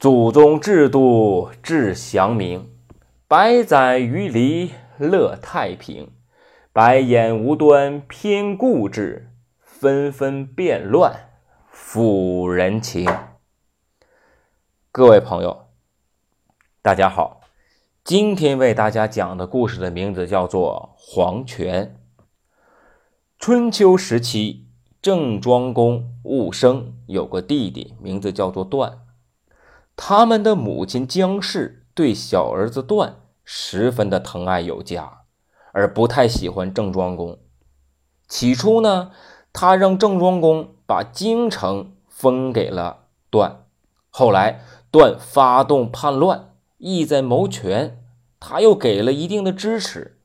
祖宗制度至祥明，百载于离乐太平。白眼无端偏固执，纷纷变乱抚人情。各位朋友，大家好，今天为大家讲的故事的名字叫做《黄泉》。春秋时期，郑庄公戊生有个弟弟，名字叫做段。他们的母亲姜氏对小儿子段十分的疼爱有加，而不太喜欢郑庄公。起初呢，他让郑庄公把京城封给了段。后来段发动叛乱，意在谋权，他又给了一定的支持。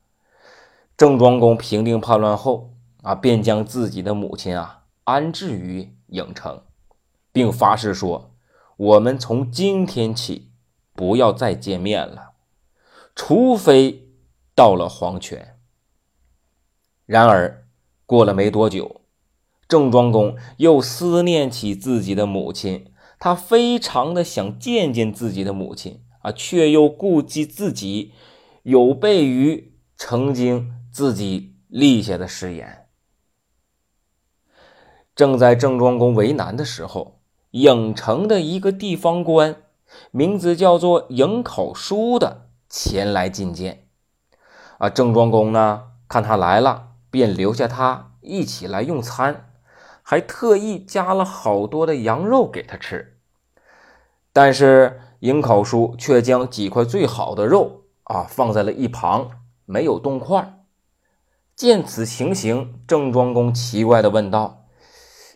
郑庄公平定叛乱后啊，便将自己的母亲啊安置于郢城，并发誓说。我们从今天起不要再见面了，除非到了黄泉。然而过了没多久，郑庄公又思念起自己的母亲，他非常的想见见自己的母亲啊，却又顾忌自己有悖于曾经自己立下的誓言。正在郑庄公为难的时候。郢城的一个地方官，名字叫做郢考叔的前来觐见。啊，郑庄公呢，看他来了，便留下他一起来用餐，还特意加了好多的羊肉给他吃。但是郢考叔却将几块最好的肉啊放在了一旁，没有动筷。见此情形，郑庄公奇怪地问道。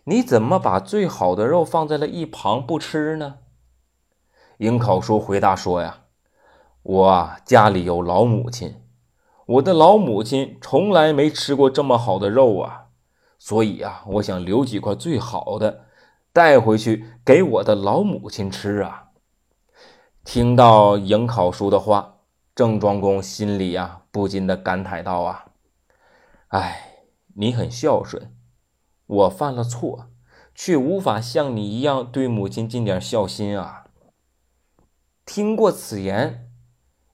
你怎么把最好的肉放在了一旁不吃呢？颍考叔回答说：“呀，我家里有老母亲，我的老母亲从来没吃过这么好的肉啊，所以啊，我想留几块最好的带回去给我的老母亲吃啊。”听到颍考叔的话，郑庄公心里啊不禁的感慨道：“啊，哎，你很孝顺。”我犯了错，却无法像你一样对母亲尽点孝心啊！听过此言，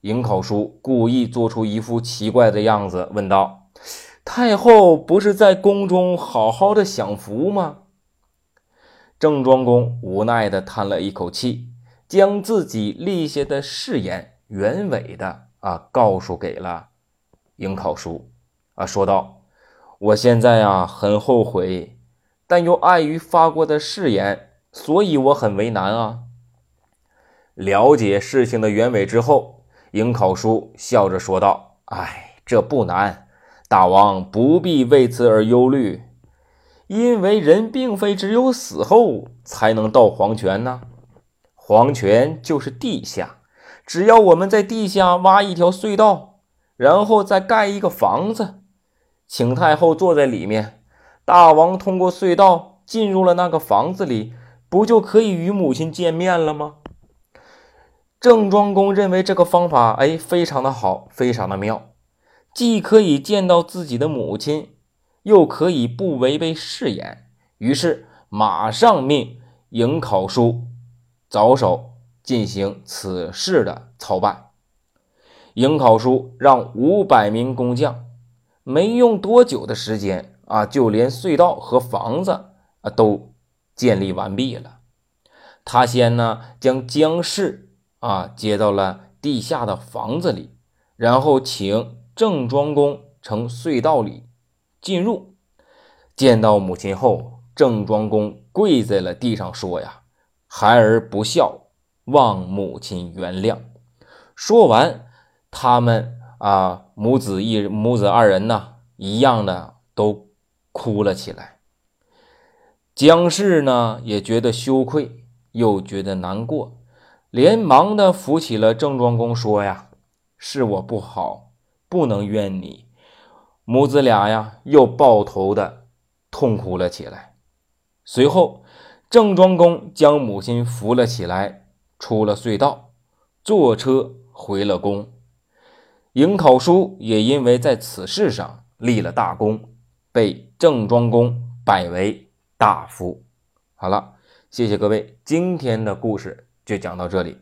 颍考叔故意做出一副奇怪的样子，问道：“太后不是在宫中好好的享福吗？”郑庄公无奈的叹了一口气，将自己立下的誓言原委的啊告诉给了颍考叔，啊说道。我现在啊很后悔，但又碍于发过的誓言，所以我很为难啊。了解事情的原委之后，颍考叔笑着说道：“哎，这不难，大王不必为此而忧虑，因为人并非只有死后才能到黄泉呢。黄泉就是地下，只要我们在地下挖一条隧道，然后再盖一个房子。”请太后坐在里面，大王通过隧道进入了那个房子里，不就可以与母亲见面了吗？郑庄公认为这个方法，哎，非常的好，非常的妙，既可以见到自己的母亲，又可以不违背誓言，于是马上命颍考叔着手进行此事的操办。颍考叔让五百名工匠。没用多久的时间啊，就连隧道和房子啊都建立完毕了。他先呢将姜氏啊接到了地下的房子里，然后请郑庄公从隧道里进入。见到母亲后，郑庄公跪在了地上说：“呀，孩儿不孝，望母亲原谅。”说完，他们。啊，母子一母子二人呢，一样的都哭了起来。姜氏呢也觉得羞愧，又觉得难过，连忙的扶起了郑庄公，说：“呀，是我不好，不能怨你。”母子俩呀又抱头的痛哭了起来。随后，郑庄公将母亲扶了起来，出了隧道，坐车回了宫。颍考叔也因为在此事上立了大功，被郑庄公拜为大夫。好了，谢谢各位，今天的故事就讲到这里。